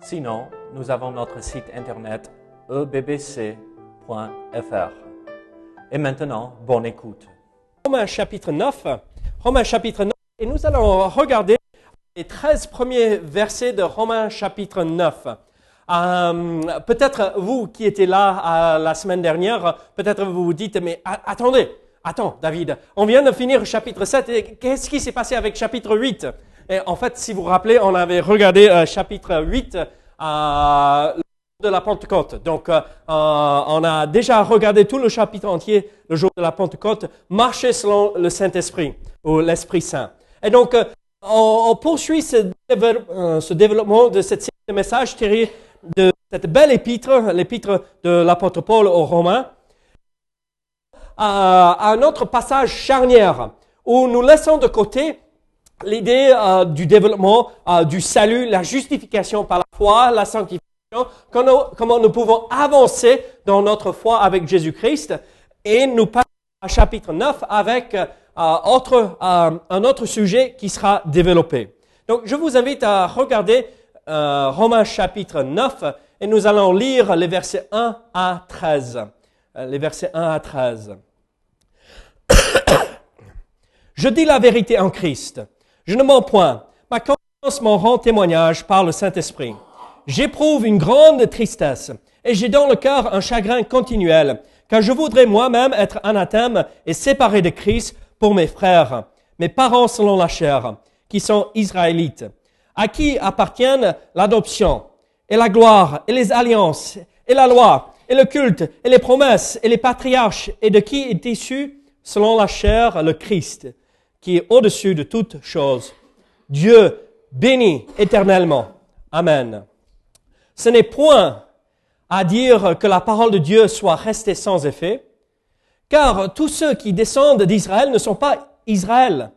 Sinon, nous avons notre site internet ebbc.fr. Et maintenant, bonne écoute. Romains chapitre 9. Romains chapitre 9. Et nous allons regarder les 13 premiers versets de Romains chapitre 9. Euh, peut-être vous qui étiez là euh, la semaine dernière, peut-être vous vous dites, mais attendez, attends David, on vient de finir chapitre 7 et qu'est-ce qui s'est passé avec chapitre 8 et en fait, si vous vous rappelez, on avait regardé euh, chapitre 8 euh, de la Pentecôte. Donc, euh, on a déjà regardé tout le chapitre entier, le jour de la Pentecôte, marcher selon le Saint-Esprit ou l'Esprit Saint. Et donc, on, poursuit ce, développement de cette série de messages de cette belle épître, l'épître de l'apôtre Paul aux Romains, à un autre passage charnière où nous laissons de côté l'idée euh, du développement euh, du salut, la justification par la foi, la sanctification, comment, comment nous pouvons avancer dans notre foi avec Jésus-Christ. Et nous passons à chapitre 9 avec euh, autre, un autre sujet qui sera développé. Donc je vous invite à regarder Romains chapitre 9 et nous allons lire les versets 1 à 13. les versets 1 à 13. Je dis la vérité en Christ. Je ne mens point. Ma conscience m'en rend témoignage par le Saint-Esprit. J'éprouve une grande tristesse et j'ai dans le cœur un chagrin continuel, car je voudrais moi-même être anathème et séparé de Christ pour mes frères, mes parents selon la chair, qui sont israélites, à qui appartiennent l'adoption et la gloire et les alliances et la loi et le culte et les promesses et les patriarches et de qui est issu selon la chair le Christ qui est au-dessus de toutes choses. Dieu béni éternellement. Amen. Ce n'est point à dire que la parole de Dieu soit restée sans effet, car tous ceux qui descendent d'Israël ne sont pas Israël.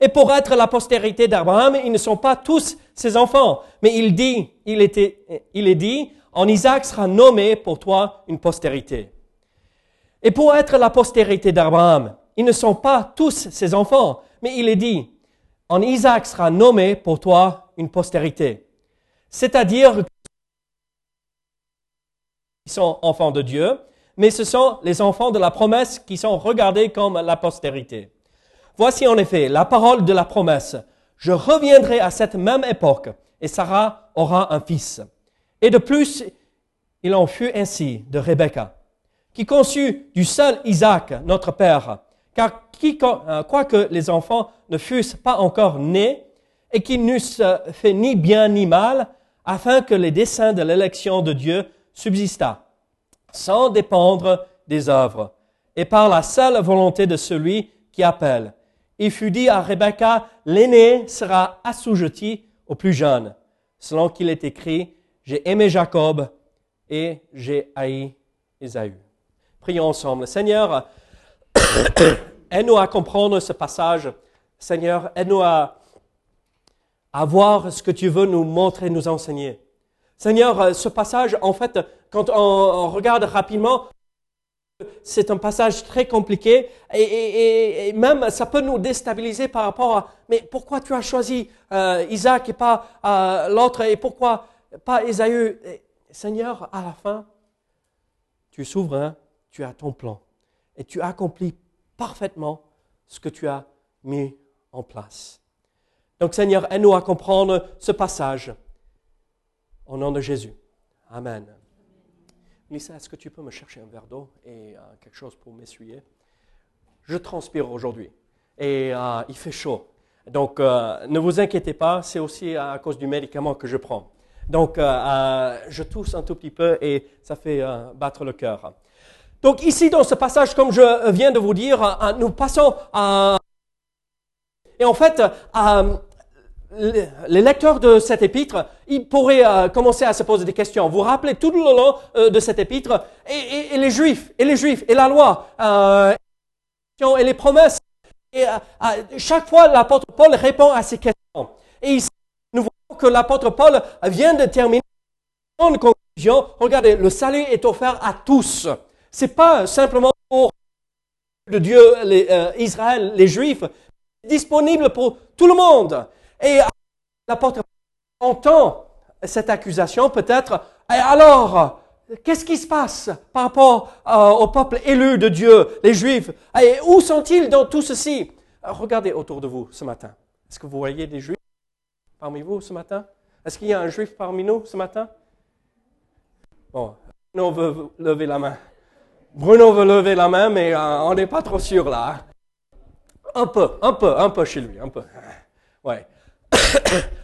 Et pour être la postérité d'Abraham, ils ne sont pas tous ses enfants. Mais il dit, il, il est dit, en Isaac sera nommé pour toi une postérité. Et pour être la postérité d'Abraham, ils ne sont pas tous ses enfants, mais il est dit, en Isaac sera nommé pour toi une postérité. C'est-à-dire qu'ils sont enfants de Dieu, mais ce sont les enfants de la promesse qui sont regardés comme la postérité. Voici en effet la parole de la promesse. Je reviendrai à cette même époque et Sarah aura un fils. Et de plus, il en fut ainsi de Rebecca, qui conçut du seul Isaac, notre père, car euh, quoique les enfants ne fussent pas encore nés et qu'ils n'eussent fait ni bien ni mal, afin que les desseins de l'élection de Dieu subsistât, sans dépendre des œuvres, et par la seule volonté de celui qui appelle. Il fut dit à Rebecca, l'aîné sera assujetti au plus jeune, selon qu'il est écrit, j'ai aimé Jacob et j'ai haï Ésaü. Prions ensemble. Seigneur, aide-nous à comprendre ce passage. Seigneur, aide-nous à, voir ce que tu veux nous montrer, nous enseigner. Seigneur, ce passage, en fait, quand on, regarde rapidement, c'est un passage très compliqué et, même ça peut nous déstabiliser par rapport à mais pourquoi tu as choisi euh, Isaac et pas euh, l'autre et pourquoi pas Ésaü? Seigneur, à la fin, tu es souverain, tu as ton plan et tu accomplis parfaitement ce que tu as mis en place. Donc Seigneur, aide-nous à comprendre ce passage. Au nom de Jésus. Amen. Lisa, est-ce que tu peux me chercher un verre d'eau et euh, quelque chose pour m'essuyer? Je transpire aujourd'hui et euh, il fait chaud. Donc euh, ne vous inquiétez pas, c'est aussi à cause du médicament que je prends. Donc je tousse un tout petit peu et ça fait battre le cœur. Donc ici, dans ce passage, comme je viens de vous dire, euh, nous passons à... Et en fait, euh, les lecteurs de cette épître, ils pourraient euh, commencer à se poser des questions. Vous vous rappelez tout le long euh, de cette épître, et, les Juifs, et les Juifs, et la loi, euh, et les promesses. Et euh, euh, chaque fois, l'apôtre Paul répond à ces questions. Et ici, nous voyons que l'apôtre Paul vient de terminer une conclusion. Regardez, le salut est offert à tous. C'est pas simplement pour de Dieu, euh, Israël, les Juifs, c'est disponible pour tout le monde. Et l'apôtre entend cette accusation peut-être. Alors, qu'est-ce qui se passe par rapport euh, au peuple élu de Dieu, les Juifs? Et où sont-ils dans tout ceci? Regardez autour de vous ce matin. Est-ce que vous voyez des Juifs parmi vous ce matin? Est-ce qu'il y a un Juif parmi nous ce matin? Bon, Bruno veut lever la main. Bruno veut lever la main, mais euh, on n'est pas trop sûr là. hein. Un peu, un peu, un peu chez lui, un peu. Ouais.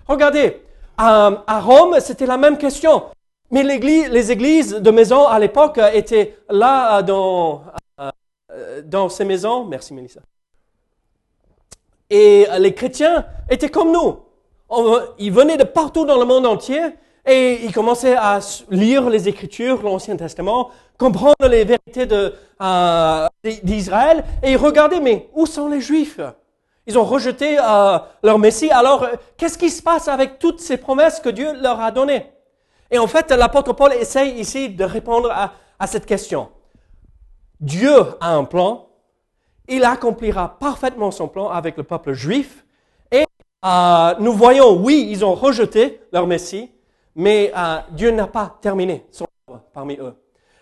Regardez, à Rome, c'était la même question. Mais les églises de maison à l'époque euh, étaient là euh, dans, dans ces maisons. Merci, Mélissa. Et les chrétiens étaient comme nous. Ils venaient de partout dans le monde entier et ils commençaient à lire les Écritures, l'Ancien Testament, comprendre les vérités euh, d'Israël et ils regardaient, mais où sont les Juifs? Ils ont rejeté euh, leur Messie. Alors, euh, qu'est-ce qui se passe avec toutes ces promesses que Dieu leur a données? Et en fait, l'apôtre Paul essaye ici de répondre à, cette question. Dieu a un plan, il accomplira parfaitement son plan avec le peuple juif. Et nous voyons, oui, ils ont rejeté leur Messie, mais Dieu n'a pas terminé son œuvre parmi eux.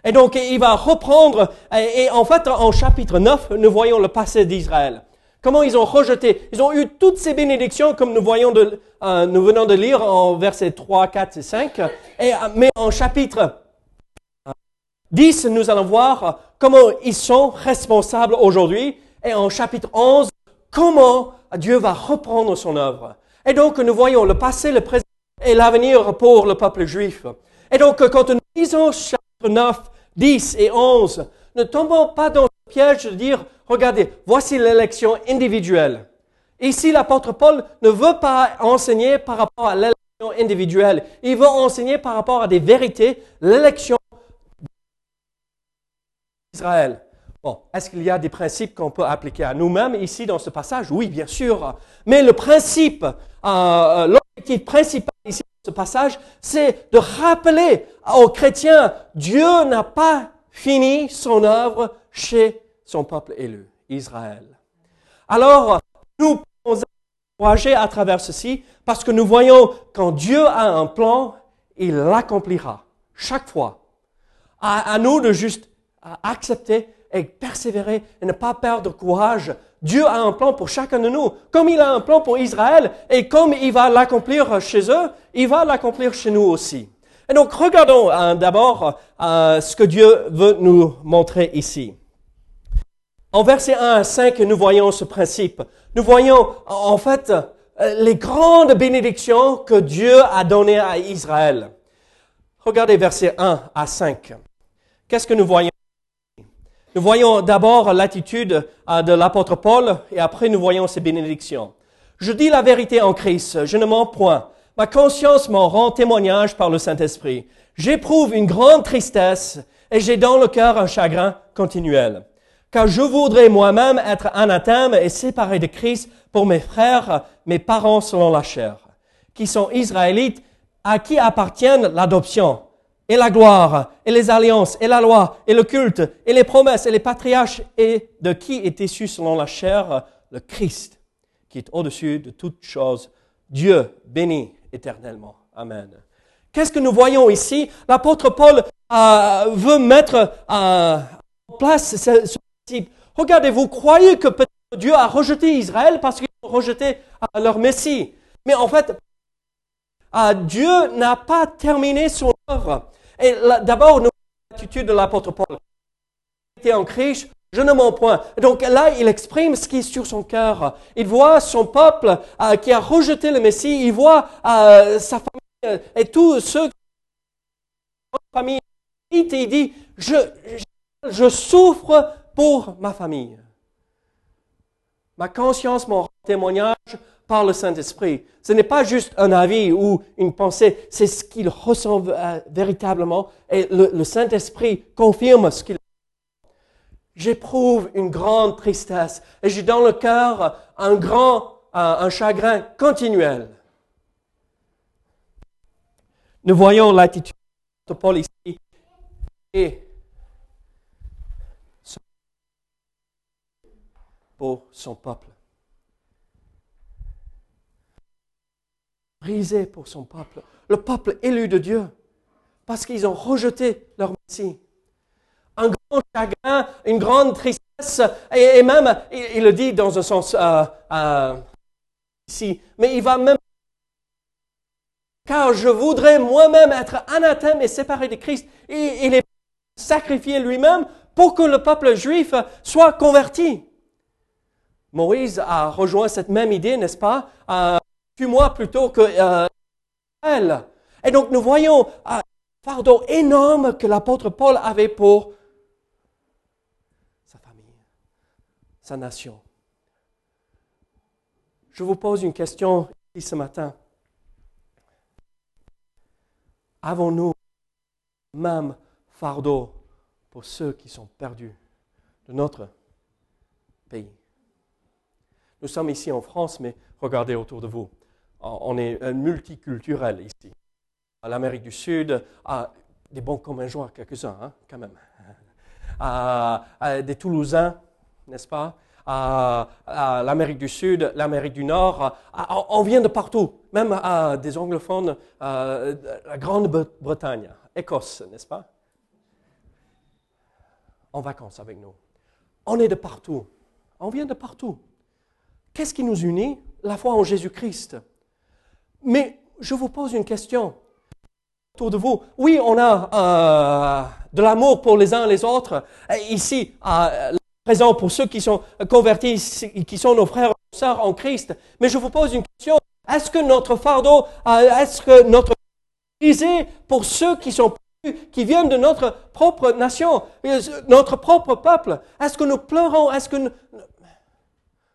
Et donc, il va reprendre, et, en fait, en chapitre 9, nous voyons le passé d'Israël. Comment ils ont rejeté. Ils ont eu toutes ces bénédictions, comme nous voyons de, euh, nous venons de lire en versets 3, 4 et 5. Et, euh, mais en chapitre 10, nous allons voir comment ils sont responsables aujourd'hui. Et en chapitre 11, comment Dieu va reprendre son œuvre. Et donc, nous voyons le passé, le présent et l'avenir pour le peuple juif. Et donc, quand nous lisons 9, 10 et 11, ne tombons pas dans le piège de dire, regardez, voici l'élection individuelle. Ici, l'apôtre Paul ne veut pas enseigner par rapport à l'élection individuelle. Il veut enseigner par rapport à des vérités, l'élection d'Israël. Bon, est-ce qu'il y a des principes qu'on peut appliquer à nous-mêmes ici dans ce passage? Oui, bien sûr. Mais le principe, euh, l'objectif principal ici ce passage, c'est de rappeler aux chrétiens, Dieu n'a pas fini son œuvre chez son peuple élu, Israël. Alors, nous pouvons encourager à travers ceci parce que nous voyons quand Dieu a un plan, il l'accomplira chaque fois. À, à nous de juste accepter et persévérer et ne pas perdre courage. Dieu a un plan pour chacun de nous. Comme il a un plan pour Israël et comme il va l'accomplir chez eux, il va l'accomplir chez nous aussi. Et donc regardons euh, d'abord euh, ce que Dieu veut nous montrer ici. En versets 1 à 5, nous voyons ce principe. Nous voyons en fait euh, les grandes bénédictions que Dieu a données à Israël. Regardez versets 1 à 5. Qu'est-ce que nous voyons? Nous voyons d'abord l'attitude euh, de l'apôtre Paul et après nous voyons ses bénédictions. Je dis la vérité en Christ, je ne mens point. Ma conscience m'en rend témoignage par le Saint-Esprit. J'éprouve une grande tristesse et j'ai dans le cœur un chagrin continuel. Car je voudrais moi-même être anathème et séparé de Christ pour mes frères, mes parents selon la chair, qui sont israélites, à qui appartiennent l'adoption, et la gloire, et les alliances, et la loi, et le culte, et les promesses, et les patriarches, et de qui est issu selon la chair le Christ, qui est au-dessus de toutes choses, Dieu béni éternellement. Amen. Qu'est-ce que nous voyons ici? L'apôtre Paul euh, veut mettre euh, en place ce, principe. Regardez, vous croyez que peut-être Dieu a rejeté Israël parce qu'ils ont rejeté euh, leur Messie. Mais en fait, Dieu n'a pas terminé son œuvre. Et d'abord, nous l'attitude de l'apôtre Paul. était en Christ, je ne mens point. Donc là, il exprime ce qui est sur son cœur. Il voit son peuple euh, qui a rejeté le Messie. Il voit euh, sa famille et tous ceux qui famille. Et il dit, je, je, souffre pour ma famille. Ma conscience rend témoignage par le Saint-Esprit. Ce n'est pas juste un avis ou une pensée, c'est ce qu'il ressent euh, véritablement et le, Saint-Esprit confirme ce qu'il J'éprouve une grande tristesse et j'ai dans le cœur un grand, un, un chagrin continuel. Nous voyons l'attitude de Paul ici et pour son peuple. Brisé pour son peuple. Le peuple élu de Dieu. Parce qu'ils ont rejeté leur Messie. Un grand chagrin, une grande tristesse. Et, même, il, le dit dans un sens euh, euh, ici, mais il va même car je voudrais moi-même être anathème et séparé de Christ. Il est sacrifié lui-même pour que le peuple juif soit converti. Moïse a rejoint cette même idée, n'est-ce pas, euh, moi plutôt que euh, elle. Et donc nous voyons un euh, fardeau énorme que l'apôtre Paul avait pour sa famille, sa nation. Je vous pose une question ici ce matin. Avons-nous même fardeau pour ceux qui sont perdus de notre pays? Nous sommes ici en France, mais regardez autour de vous. On est multiculturel ici. L'Amérique du Sud, à des bons communs joueurs, quelques-uns, hein, quand même. À, des Toulousains, n'est-ce pas? À, l'Amérique du Sud, l'Amérique du Nord. on vient de partout, même à des anglophones, la Grande-Bretagne, Écosse, n'est-ce pas? En vacances avec nous. On est de partout. On vient de partout. Qu'est-ce qui nous unit? La foi en Jésus-Christ. Mais je vous pose une question autour de vous. Oui, on a euh, de l'amour pour les uns les autres. Ici, euh, présent pour ceux qui sont convertis, qui sont nos frères et sœurs en Christ. Mais je vous pose une question. Est-ce que notre fardeau, euh, est-ce que notre brisé pour ceux qui sont qui viennent de notre propre nation, notre propre peuple, est-ce que nous pleurons, est-ce que nous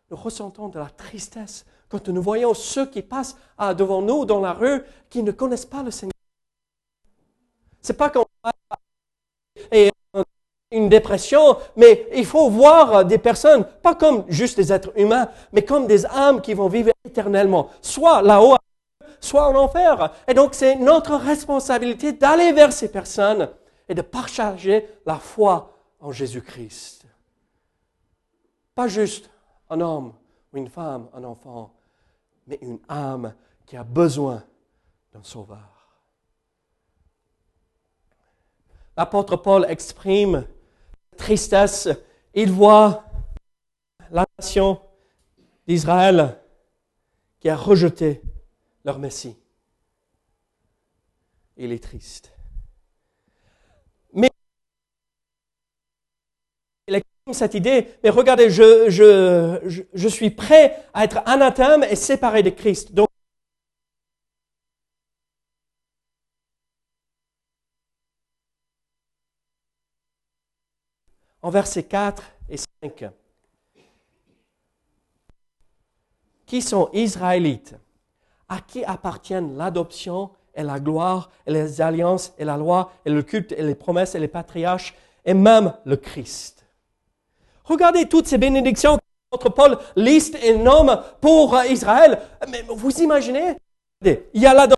ressentons de la tristesse quand nous voyons ceux qui passent ah, devant nous dans la rue qui ne connaissent pas le Seigneur. C'est pas qu'on et une dépression, mais il faut voir des personnes, pas comme juste des êtres humains, mais comme des âmes qui vont vivre éternellement, soit là-haut, soit en enfer. Et donc c'est notre responsabilité d'aller vers ces personnes et de partager la foi en Jésus-Christ. Pas juste un homme une femme, un enfant, mais une âme qui a besoin d'un sauveur. L'apôtre Paul exprime tristesse. Il voit la nation d'Israël qui a rejeté leur Messie. Il est triste. Cette idée, mais regardez, je, suis prêt à être anathème et séparé de Christ. Donc, en versets 4 et 5, qui sont Israélites, à qui appartiennent l'adoption et la gloire et les alliances et la loi et le culte et les promesses et les patriarches et même le Christ? Regardez toutes ces bénédictions que Paul liste et nomme pour euh, Israël. Vous imaginez, il y a l'adoption.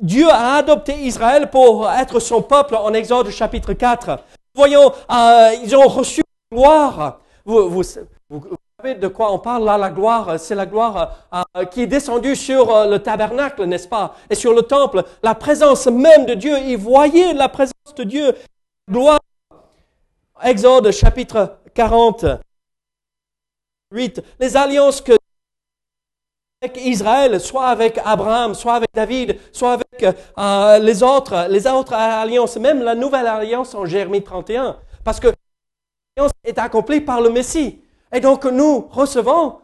Dieu a adopté Israël pour être son peuple en Exode chapitre 4. Voyons, euh, ils ont reçu la gloire. Vous, savez de quoi on parle là, la gloire C'est la gloire euh, qui est descendue sur le tabernacle, n'est-ce pas? Et sur le temple, la présence même de Dieu. Ils voyaient la présence de Dieu. Gloire. Exode chapitre 48, les alliances que avec Israël, soit avec Abraham, soit avec David, soit avec euh, les autres, les autres alliances, même la nouvelle alliance en Jérémie 31, parce que l'alliance est accomplie par le Messie. Et donc nous recevons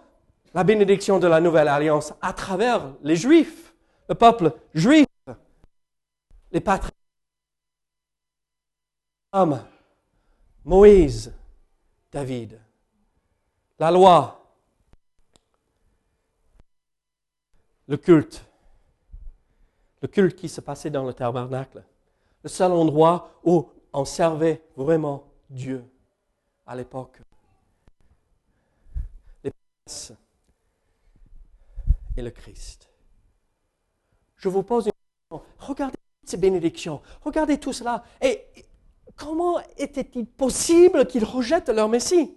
la bénédiction de la nouvelle alliance à travers les Juifs, le peuple juif, les patriotes, Moïse, David. La loi. le culte. Le culte qui se passait dans le tabernacle. Le seul endroit où on servait vraiment Dieu à l'époque. Les promesses et le Christ. Je vous pose une question. Regardez ces bénédictions. Regardez tout cela. Comment était-il possible qu'ils rejettent leur Messie?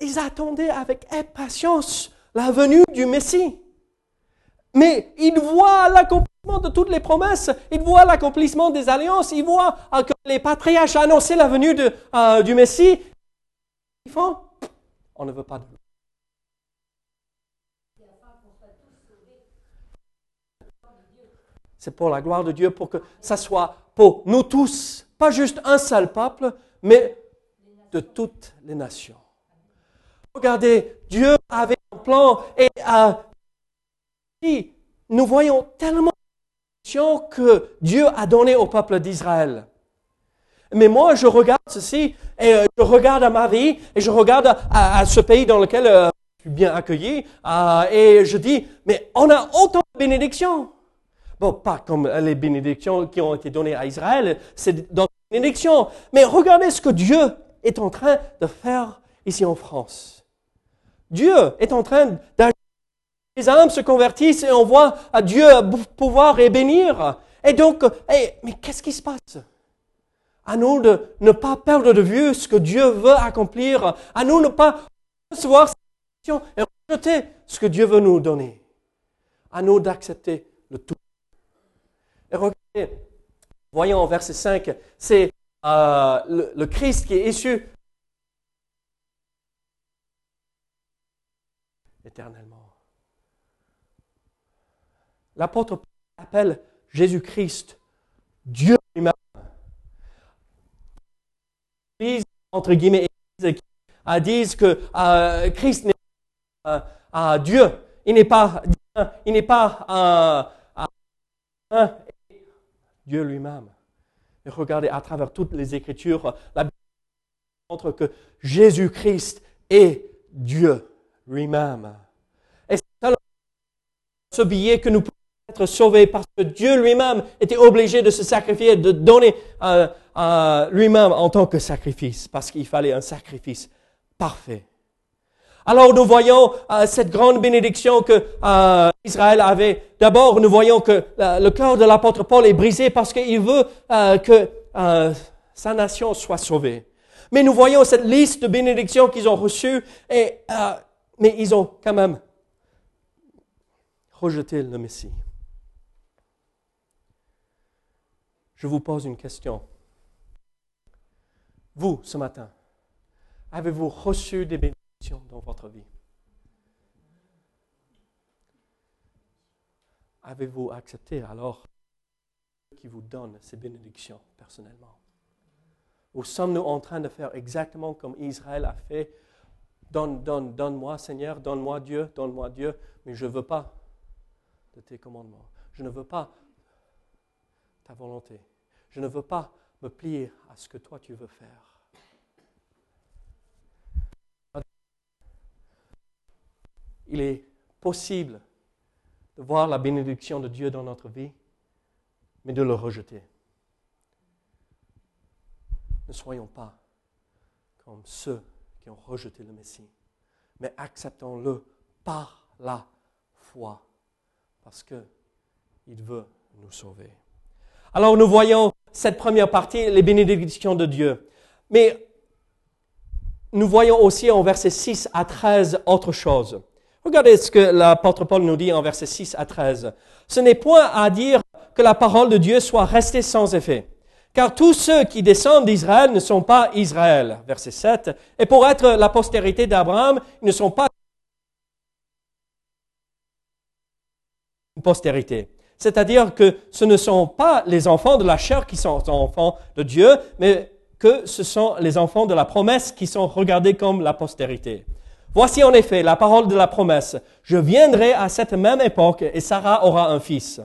Ils attendaient avec impatience la venue du Messie. Mais ils voient l'accomplissement de toutes les promesses, ils voient l'accomplissement des alliances, ils voient que les patriarches annonçaient la venue euh, du Messie. Ils font, on ne veut pas de C'est pour la gloire de Dieu, pour que ça soit pour nous tous, pas juste un seul peuple, mais de toutes les nations. Regardez, Dieu avait un plan et a nous voyons tellement que Dieu a donné au peuple d'Israël. Mais moi, je regarde ceci, et euh, je regarde à ma vie, et je regarde à, ce pays dans lequel euh, je suis bien accueilli, euh, et je dis, mais on a autant de bénédictions. Bon, pas comme les bénédictions qui ont été données à Israël, c'est dans les bénédictions. Mais regardez ce que Dieu est en train de faire ici en France. Dieu est en train d'agir. Les âmes se convertissent et on voit à Dieu pouvoir et bénir. Et donc, mais qu'est-ce qui se passe? À nous de ne pas perdre de vue ce que Dieu veut accomplir. À nous de ne pas recevoir cette et rejeter ce que Dieu veut nous donner. À nous d'accepter le tout. Et regardez, voyons au verset 5, c'est euh, le, Christ qui est issu éternellement. L'apôtre appelle Jésus-Christ Dieu lui-même. entre guillemets, disent que euh, Christ n'est pas euh, Dieu. Il n'est pas, il n'est pas Dieu lui-même. Et regardez, à travers toutes les Écritures, la Bible montre que Jésus-Christ est Dieu lui-même. Et c'est ce billet que nous pouvons être sauvés parce que Dieu lui-même était obligé de se sacrifier, de donner euh, euh, lui-même en tant que sacrifice, parce qu'il fallait un sacrifice parfait. Alors nous voyons euh, cette grande bénédiction que euh, Israël avait. D'abord, nous voyons que euh, le cœur de l'apôtre Paul est brisé parce qu'il veut que sa nation soit sauvée. Mais nous voyons cette liste de bénédictions qu'ils ont reçues, mais ils ont quand même rejeté le Messie. Je vous pose une question. Vous, ce matin, avez-vous reçu des bénédictions? Dans votre vie? Avez-vous accepté alors qui vous donne ces bénédictions personnellement? Ou sommes-nous en train de faire exactement comme Israël a fait? Donne, donne, donne-moi Seigneur, donne-moi Dieu, donne-moi Dieu, mais je ne veux pas de tes commandements. Je ne veux pas ta volonté. Je ne veux pas me plier à ce que toi tu veux faire. Il est possible de voir la bénédiction de Dieu dans notre vie, mais de le rejeter. Ne soyons pas comme ceux qui ont rejeté le Messie, mais acceptons-le par la foi, parce qu'il veut nous sauver. Alors nous voyons cette première partie, les bénédictions de Dieu. Mais nous voyons aussi en versets 6 à 13 autre chose. Regardez ce que l'apôtre Paul nous dit en versets 6 à 13. Ce n'est point à dire que la parole de Dieu soit restée sans effet. Car tous ceux qui descendent d'Israël ne sont pas Israël. Verset 7. Et pour être la postérité d'Abraham, ils ne sont pas une postérité. C'est-à-dire que ce ne sont pas les enfants de la chair qui sont enfants de Dieu, mais que ce sont les enfants de la promesse qui sont regardés comme la postérité. Voici en effet la parole de la promesse. Je viendrai à cette même époque et Sarah aura un fils.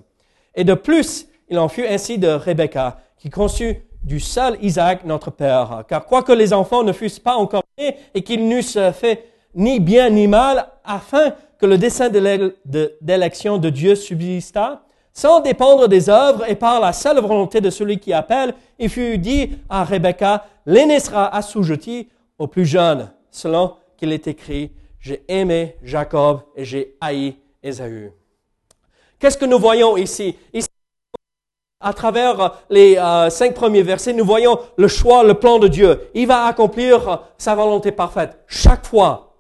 Et de plus, il en fut ainsi de Rebecca, qui conçut du seul Isaac notre père. Car quoique les enfants ne fussent pas encore nés et qu'ils n'eussent fait ni bien ni mal, afin que le dessein d'élection de, de Dieu subsista, sans dépendre des œuvres et par la seule volonté de celui qui appelle, il fut dit à Rebecca, l'aîné sera assujetti au plus jeune, selon qu'il est écrit, j'ai aimé Jacob et j'ai haï Ésaü. Qu'est-ce que nous voyons ici? Ici, à travers les euh, cinq premiers versets, nous voyons le choix, le plan de Dieu. Il va accomplir sa volonté parfaite chaque fois.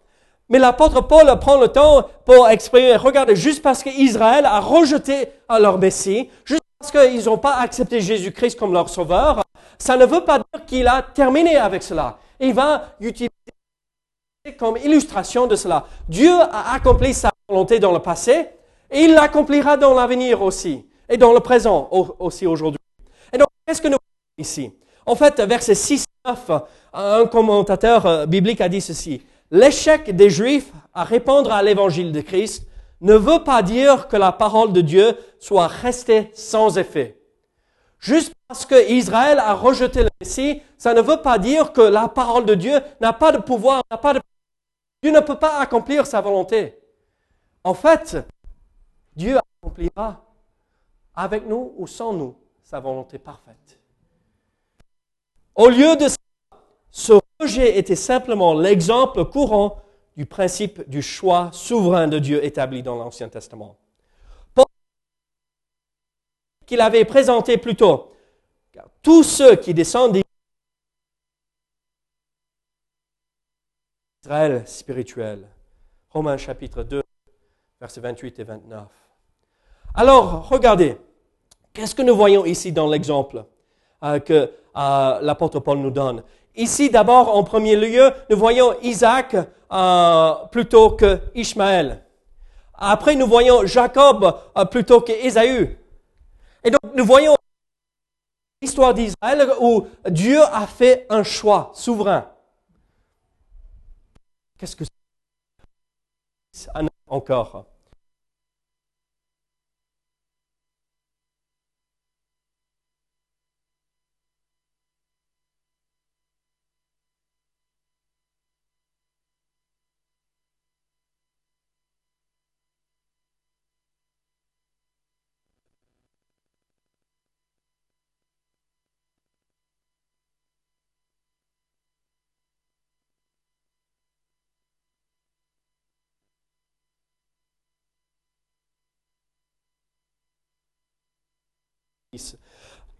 Mais l'apôtre Paul prend le temps pour exprimer, regardez, juste parce qu'Israël a rejeté leur Messie, juste parce qu'ils n'ont pas accepté Jésus-Christ comme leur sauveur, ça ne veut pas dire qu'il a terminé avec cela. Il va utiliser comme illustration de cela. Dieu a accompli sa volonté dans le passé et il l'accomplira dans l'avenir aussi et dans le présent aussi aujourd'hui. Et donc, qu'est-ce que nous voyons ici? En fait, verset 6 9, un commentateur euh, biblique a dit ceci. L'échec des Juifs à répondre à l'évangile de Christ ne veut pas dire que la parole de Dieu soit restée sans effet. Juste parce que Israël a rejeté le Messie, ça ne veut pas dire que la parole de Dieu n'a pas de pouvoir, n'a pas de Dieu ne peut pas accomplir sa volonté. En fait, Dieu accomplira avec nous ou sans nous sa volonté parfaite. Au lieu de ça, ce rejet était simplement l'exemple courant du principe du choix souverain de Dieu établi dans l'Ancien Testament. qu'il avait présenté plus tôt, tous ceux qui descendent d'Israël spirituel. Romains chapitre 2, versets 28 et 29. Alors, regardez, qu'est-ce que nous voyons ici dans l'exemple euh, que euh, l'apôtre Paul nous donne? Ici, d'abord, en premier lieu, nous voyons Isaac euh, plutôt que Ishmaël. Après, nous voyons Jacob plutôt que Ésaü. Et donc, nous voyons l'histoire d'Israël où Dieu a fait un choix souverain. Qu'est-ce que c'est encore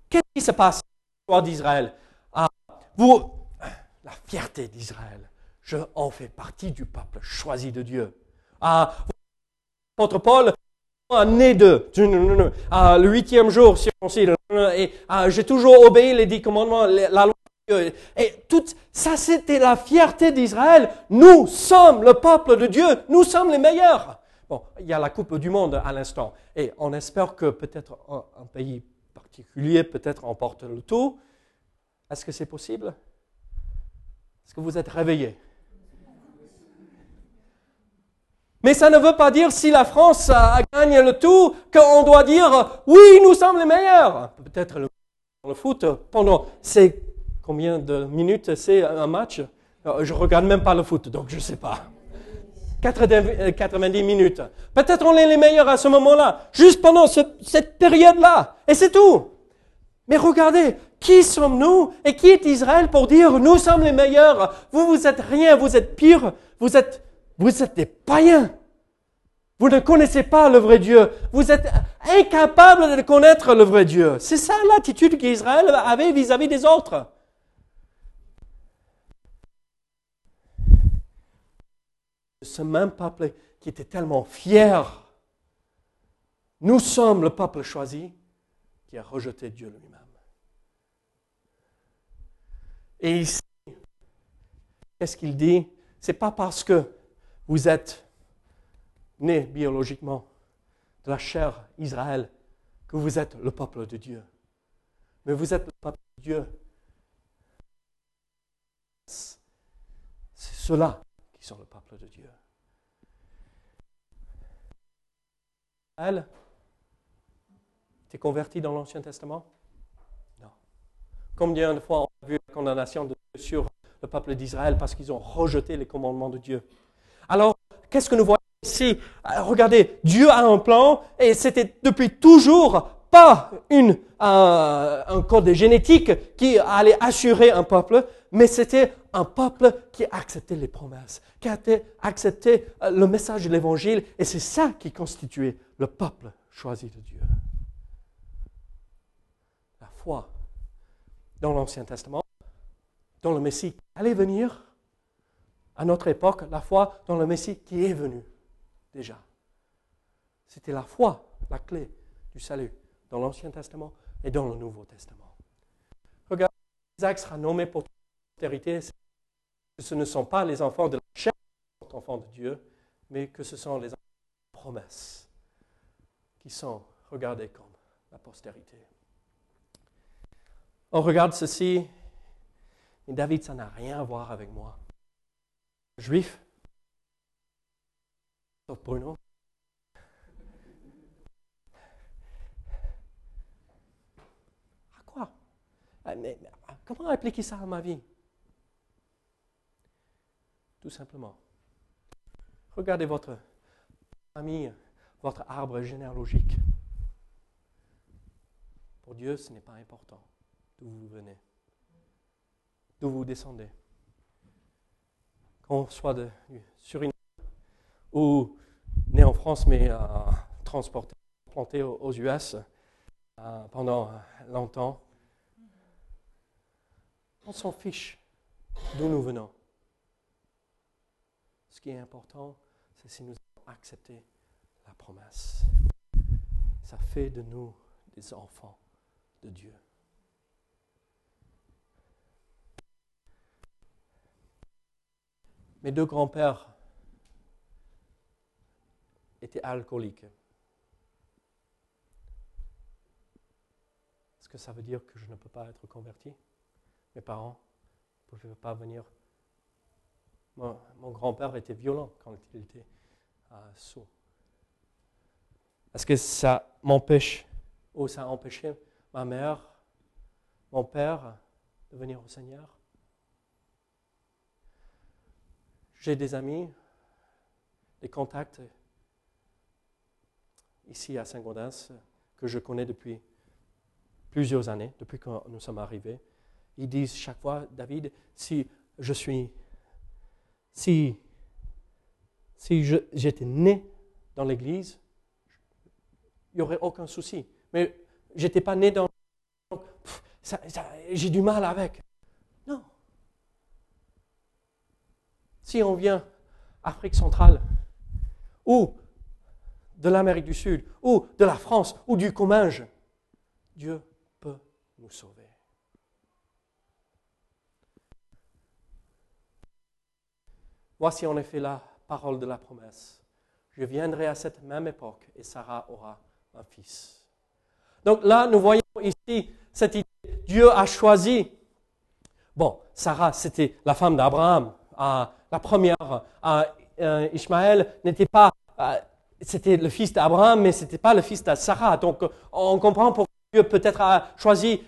Qu'est-ce qui se passe l'histoire d'Israël? Ah, Vous, la fierté d'Israël, je en fais partie du peuple choisi de Dieu. Ah, votre Paul, né de, ah, le huitième jour, et ah, j'ai toujours obéi les dix commandements, la loi de Dieu. Et tout ça, c'était la fierté d'Israël. Nous sommes le peuple de Dieu. Nous sommes les meilleurs. Bon, il y a la Coupe du Monde à l'instant. Et on espère que peut-être un pays particulier peut-être emporte le tout. Est-ce que c'est possible? Est-ce que vous êtes réveillé? Mais ça ne veut pas dire si la France a gagné le tout qu'on doit dire oui, nous sommes les meilleurs. Peut-être le, le foot pendant c'est combien de minutes c'est un match Je regarde même pas le foot, donc je ne sais pas. 90 minutes. Peut-être on est les meilleurs à ce moment-là, juste pendant cette période-là. Et c'est tout. Mais regardez, qui sommes-nous et qui est Israël pour dire nous sommes les meilleurs Vous, vous êtes rien, vous êtes pire, vous êtes, vous êtes des païens. Vous ne connaissez pas le vrai Dieu. Vous êtes incapable de connaître le vrai Dieu. C'est ça l'attitude qu'Israël avait vis-à-vis des autres. Ce même peuple qui était tellement fier. Nous sommes le peuple choisi qui a rejeté Dieu lui-même. Et ici, qu'est-ce qu'il dit? C'est pas parce que vous êtes né biologiquement de la chair Israël que vous êtes le peuple de Dieu. Mais vous êtes le peuple de Dieu. C'est ceux-là qui sont le peuple de Dieu. Elle T'es converti dans l'Ancien Testament? Non. Combien de fois on a vu la condamnation de Dieu sur le peuple d'Israël parce qu'ils ont rejeté les commandements de Dieu? Alors, qu'est-ce que nous voyons euh, regardez, Dieu a un plan et c'était depuis toujours pas une, un code génétique qui allait assurer un peuple, mais c'était un peuple qui acceptait les promesses, qui a accepté euh, le message de l'évangile, et c'est ça qui constituait le peuple choisi de Dieu. La foi dans l'Ancien Testament, dans le Messie qui allait venir, à notre époque, la foi dans le Messie qui est venu déjà. C'était la foi, la clé du salut dans l'Ancien Testament et dans le Nouveau Testament. Regarde, Isaac sera nommé pour postérité. Ce ne sont pas les enfants de la chair qui sont enfants de Dieu, mais que ce sont les enfants de la promesse qui sont regardés comme la postérité. On regarde ceci, et David, ça n'a rien à voir avec moi. Juif, sauf Bruno. À quoi? Ah, Comment appliquer ça à ma vie? Tout simplement. Regardez votre famille, votre arbre généalogique. Pour Dieu, ce n'est pas important d'où vous venez, d'où vous descendez soit de, sur une ou né en France mais euh, transporté, planté aux, US euh, pendant longtemps. On s'en fiche d'où nous venons. Ce qui est important, c'est si nous avons accepté la promesse. Ça fait de nous des enfants de Dieu. Mes deux grands-pères étaient alcooliques. Est-ce que ça veut dire que je ne peux pas être converti? Mes parents ne pouvaient pas venir. Mon, grand-père était violent quand il était euh, sourd. Est-ce que ça m'empêche, ou ça empêchait ma mère, mon père de venir au Seigneur J'ai des amis, des contacts ici à Saint-Gaudens que je connais depuis plusieurs années, depuis que nous sommes arrivés. Ils disent chaque fois, David, si je suis, si, si j'étais né dans l'Église, il n'y aurait aucun souci. Mais je n'étais pas né dans... J'ai du mal avec. si on vient Afrique centrale, ou de l'Amérique du Sud, ou de la France, ou du Comminges, Dieu peut nous sauver. Voici en effet la parole de la promesse. Je viendrai à cette même époque et Sarah aura un fils. Donc là, nous voyons ici cette idée. Dieu a choisi. Bon, Sarah, c'était la femme d'Abraham la première, euh, euh, Ishmaël n'était pas, euh, c'était le fils d'Abraham, mais ce n'était pas le fils de Sarah. Donc, on comprend pourquoi Dieu peut-être a choisi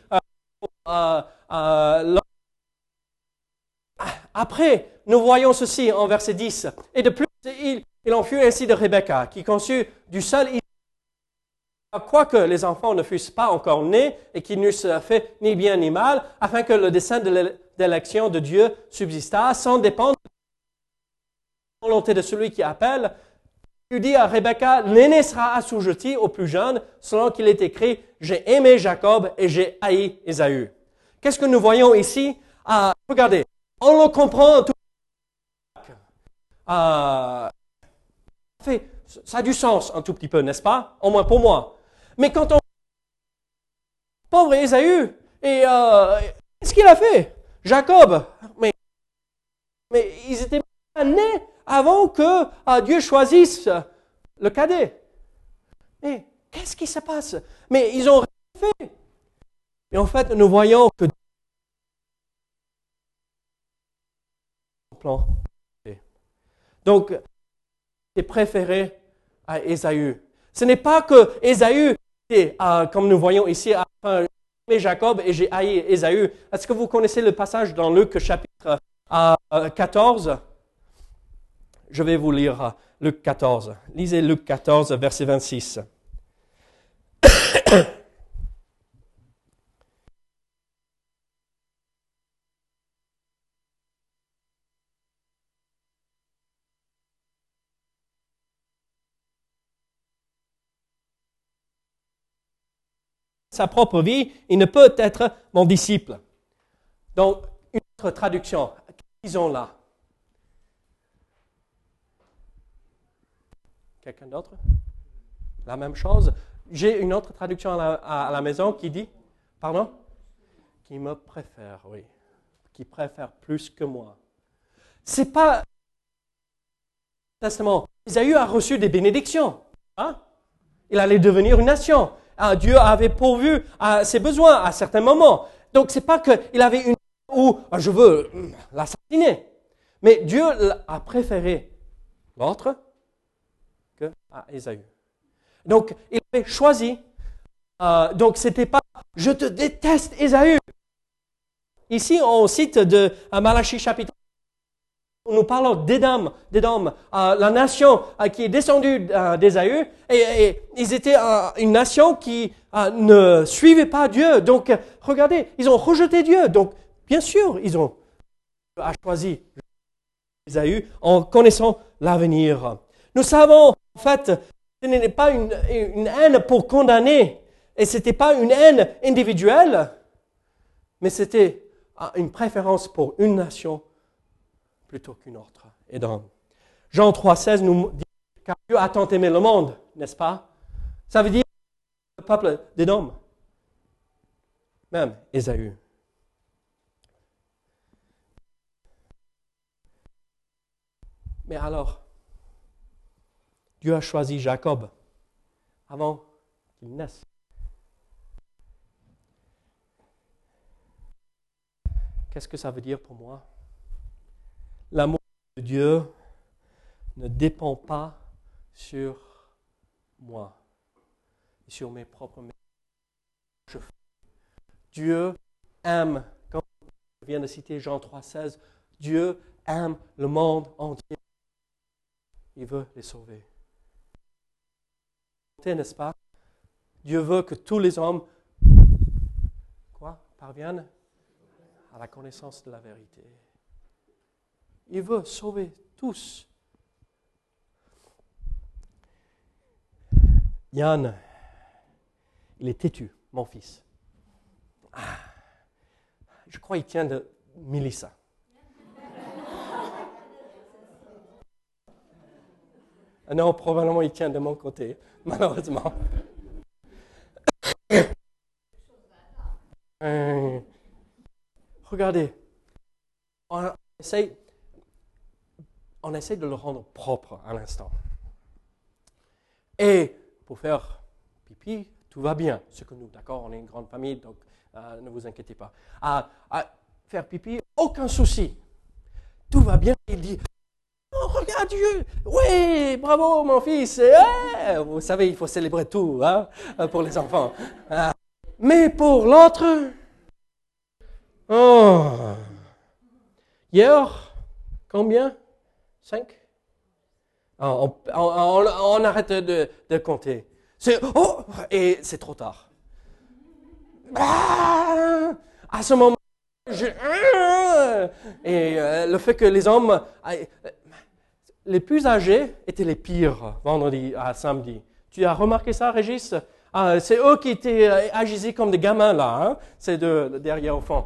après, nous voyons ceci en verset 10. Et de plus, il, en fut ainsi de Rebecca, qui conçut du seul quoique les enfants ne fussent pas encore nés et qu'ils n'eussent fait ni bien ni mal, afin que le dessein de l'élection de Dieu subsistât, sans dépendre de la volonté de celui qui appelle. Il dit à Rebecca, l'aîné sera assujetti au plus jeune, selon qu'il est écrit, j'ai aimé Jacob et j'ai haï Ésaü. Qu'est-ce que nous voyons ici? Ah, Regardez, on le comprend tout. Ah, ça a du sens un tout petit peu, n'est-ce pas? Au moins pour moi. Mais quand on... Pauvre Ésaü, et euh, qu'est-ce qu'il a fait? Jacob, mais, mais ils étaient nés avant que euh, Dieu choisisse le cadet. Mais qu'est-ce qui se passe? Mais ils ont rien fait. Et en fait, nous voyons que Donc, c'est préféré à Ésaü. Ce n'est pas que Ésaü euh, comme nous voyons ici, j'ai aimé Jacob et j'ai haï Ésaü. Est-ce que vous connaissez le passage dans Luc chapitre 14 euh, je vais vous lire Luc 14. Lisez Luc 14, verset 26. Sa propre vie, il ne peut être mon disciple. Donc, une autre traduction. Ont là? Quelqu'un d'autre? La même chose. J'ai une autre traduction à la, maison qui dit, pardon? Qui me préfère, oui. Qui préfère plus que moi. C'est pas Testament. Isaïe a reçu des bénédictions. Hein? Il allait devenir une nation. Ah, Dieu avait pourvu à ses besoins à certains moments. Donc c'est pas qu'il avait une où ah, je veux l'assassiner. Mais Dieu a préféré l'autre que à. Donc il avait choisi. Euh, donc c'était pas je te déteste Ésaü. Ici on cite de Malachie chapitre nous parlons d'Édom, d'Édom, euh, la nation euh, qui est descendue euh, d'Ésaü, et, ils étaient une nation qui ne suivait pas Dieu. Donc, regardez, ils ont rejeté Dieu. Donc, bien sûr, ils ont choisi Ésaü en connaissant l'avenir. Nous savons, en fait, ce n'est pas une, une haine pour condamner, et ce n'était pas une haine individuelle, mais c'était une préférence pour une nation plutôt qu'une autre. Et dans Jean 3,16 nous dit car Dieu a tant aimé le monde, n'est-ce pas? Ça veut dire le peuple d'Édom, même Ésaü. Mais alors, Dieu a choisi Jacob avant qu'il naisse. Qu'est-ce que ça veut dire pour moi? L'amour de Dieu ne dépend pas sur moi sur mes propres mérites. Dieu aime, comme je viens de citer Jean 3,16, Dieu aime le monde entier. Il veut les sauver. N'est-ce pas? Dieu veut que tous les hommes parviennent à la connaissance de la vérité. Il veut sauver tous. Yann, il est têtu, mon fils. Ah, je crois qu'il tient de Mélissa. Ah non, probablement il tient de mon côté, malheureusement. Euh, regardez, on essaye on essaie de le rendre propre à l'instant. Et pour faire pipi, tout va bien. Ce que nous, d'accord, on est une grande famille, donc euh, ne vous inquiétez pas. À, faire pipi, aucun souci. Tout va bien. Il dit, oh, regarde Dieu, oui, bravo mon fils. Eh, vous savez, il faut célébrer tout hein, pour les enfants. Euh, mais pour l'autre, oh, hier, combien? Cinq? Ah, on, arrête de, compter. oh, et c'est trop tard. Ah, à ce moment, je, ah, et euh, le fait que les hommes, les plus âgés étaient les pires vendredi à samedi. Tu as remarqué ça, Régis? C'est eux qui étaient euh, agisés comme des gamins là. Hein? C'est de, derrière au fond.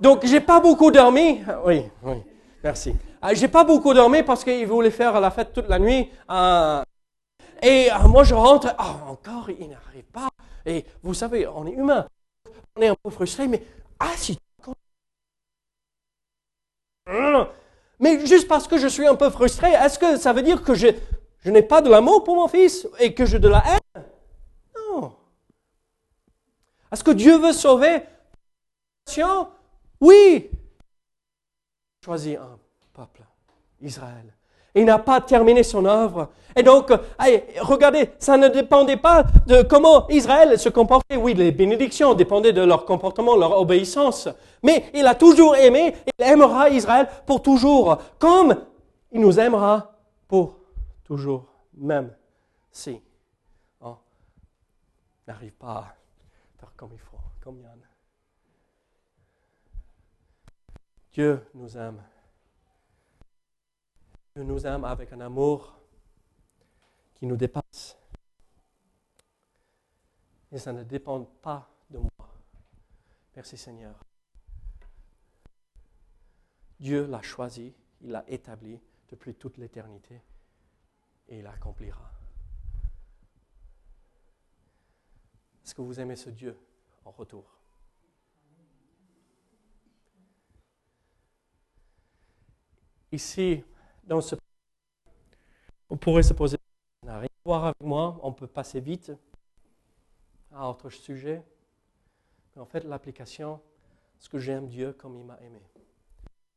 Donc j'ai pas beaucoup dormi. Oui, oui, merci. Euh, j'ai pas beaucoup dormi parce qu'il voulait faire la fête toute la nuit. Euh, et euh, moi, je rentre, ah, encore, il n'arrive pas. Et vous savez, on est humain. On est un peu frustré, mais ah, si. Mais juste parce que je suis un peu frustré, est-ce que ça veut dire que je, je n'ai pas de l'amour pour mon fils et que j'ai de la haine? Non. Est-ce que Dieu veut sauver? Oui. Choisis un peuple, Israël. Il n'a pas terminé son œuvre. Et donc, regardez, ça ne dépendait pas de comment Israël se comportait. Oui, les bénédictions dépendaient de leur comportement, leur obéissance. Mais il a toujours aimé, il aimera Israël pour toujours. Comme il nous aimera pour toujours, même si on n'arrive pas à faire comme il faut, comme Yann. Dieu nous aime. Dieu nous aime avec un amour qui nous dépasse. Et ça ne dépend pas de moi. Merci Seigneur. Dieu l'a choisi, il l'a établi depuis toute l'éternité et il l'accomplira. Est-ce que vous aimez ce Dieu en retour? Ici, dans ce... On pourrait se poser... Ça n'a rien à voir avec moi, on peut passer vite à autre sujet. Mais en fait, l'application, ce que j'aime Dieu comme il m'a aimé.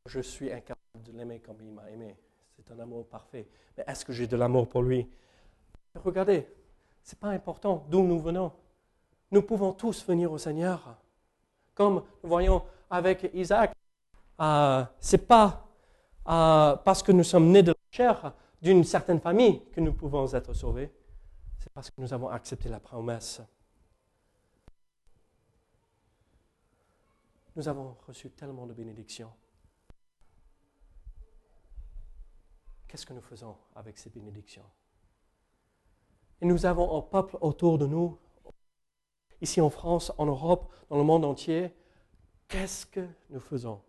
Je suis incapable de l'aimer comme il m'a aimé. C'est un amour parfait. Mais est-ce que j'ai de l'amour pour lui? Regardez, ce n'est pas important d'où nous venons. Nous pouvons tous venir au Seigneur. Comme nous voyons avec Isaac, euh, ce n'est pas euh, parce que nous sommes nés de la chair d'une certaine famille que nous pouvons être sauvés. C'est parce que nous avons accepté la promesse. Nous avons reçu tellement de bénédictions. Qu'est-ce que nous faisons avec ces bénédictions? Et nous avons un peuple autour de nous, ici en France, en Europe, dans le monde entier. Qu'est-ce que nous faisons?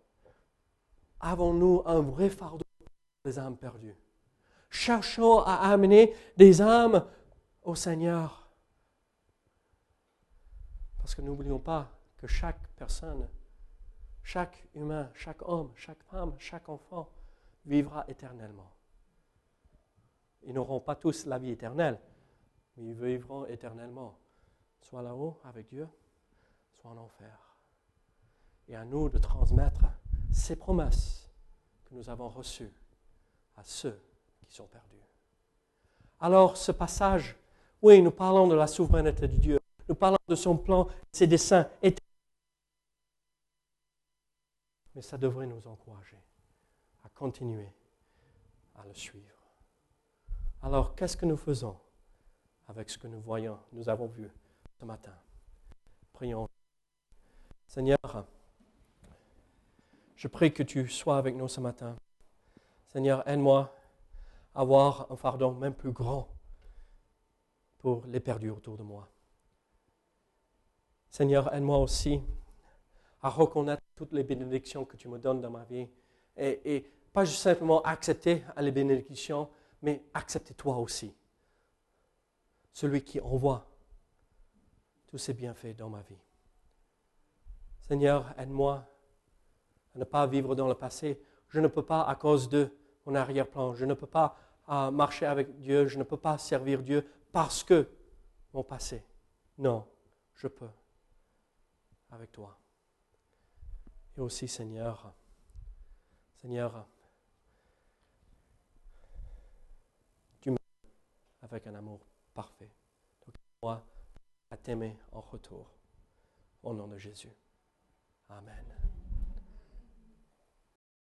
Avons-nous un vrai fardeau pour les âmes perdues? Cherchons à amener des âmes au Seigneur. Parce que n'oublions pas que chaque personne chaque humain, chaque homme, chaque femme, chaque enfant vivra éternellement. Ils n'auront pas tous la vie éternelle, mais ils vivront éternellement, soit là-haut avec Dieu, soit en enfer. Et à nous de transmettre ces promesses que nous avons reçues à ceux qui sont perdus. Alors ce passage, oui, nous parlons de la souveraineté de Dieu, nous parlons de son plan, ses desseins éternels mais ça devrait nous encourager à continuer à le suivre. Alors, qu'est-ce que nous faisons avec ce que nous voyons, nous avons vu ce matin? Prions. Seigneur, je prie que tu sois avec nous ce matin. Seigneur, aide-moi à avoir un fardeau même plus grand pour les perdus autour de moi. Seigneur, aide-moi aussi à reconnaître toutes les bénédictions que tu me donnes dans ma vie. Et, pas juste simplement accepter les bénédictions, mais accepter toi aussi. Celui qui envoie tous ces bienfaits dans ma vie. Seigneur, aide-moi ne pas vivre dans le passé. Je ne peux pas à cause de mon arrière-plan. Je ne peux pas euh, marcher avec Dieu. Je ne peux pas servir Dieu parce que mon passé. Non, je peux avec toi. Et aussi, Seigneur, Seigneur, tu m'aimes avec un amour parfait. Donc, moi, à t'aimer en retour. Au nom de Jésus. Amen.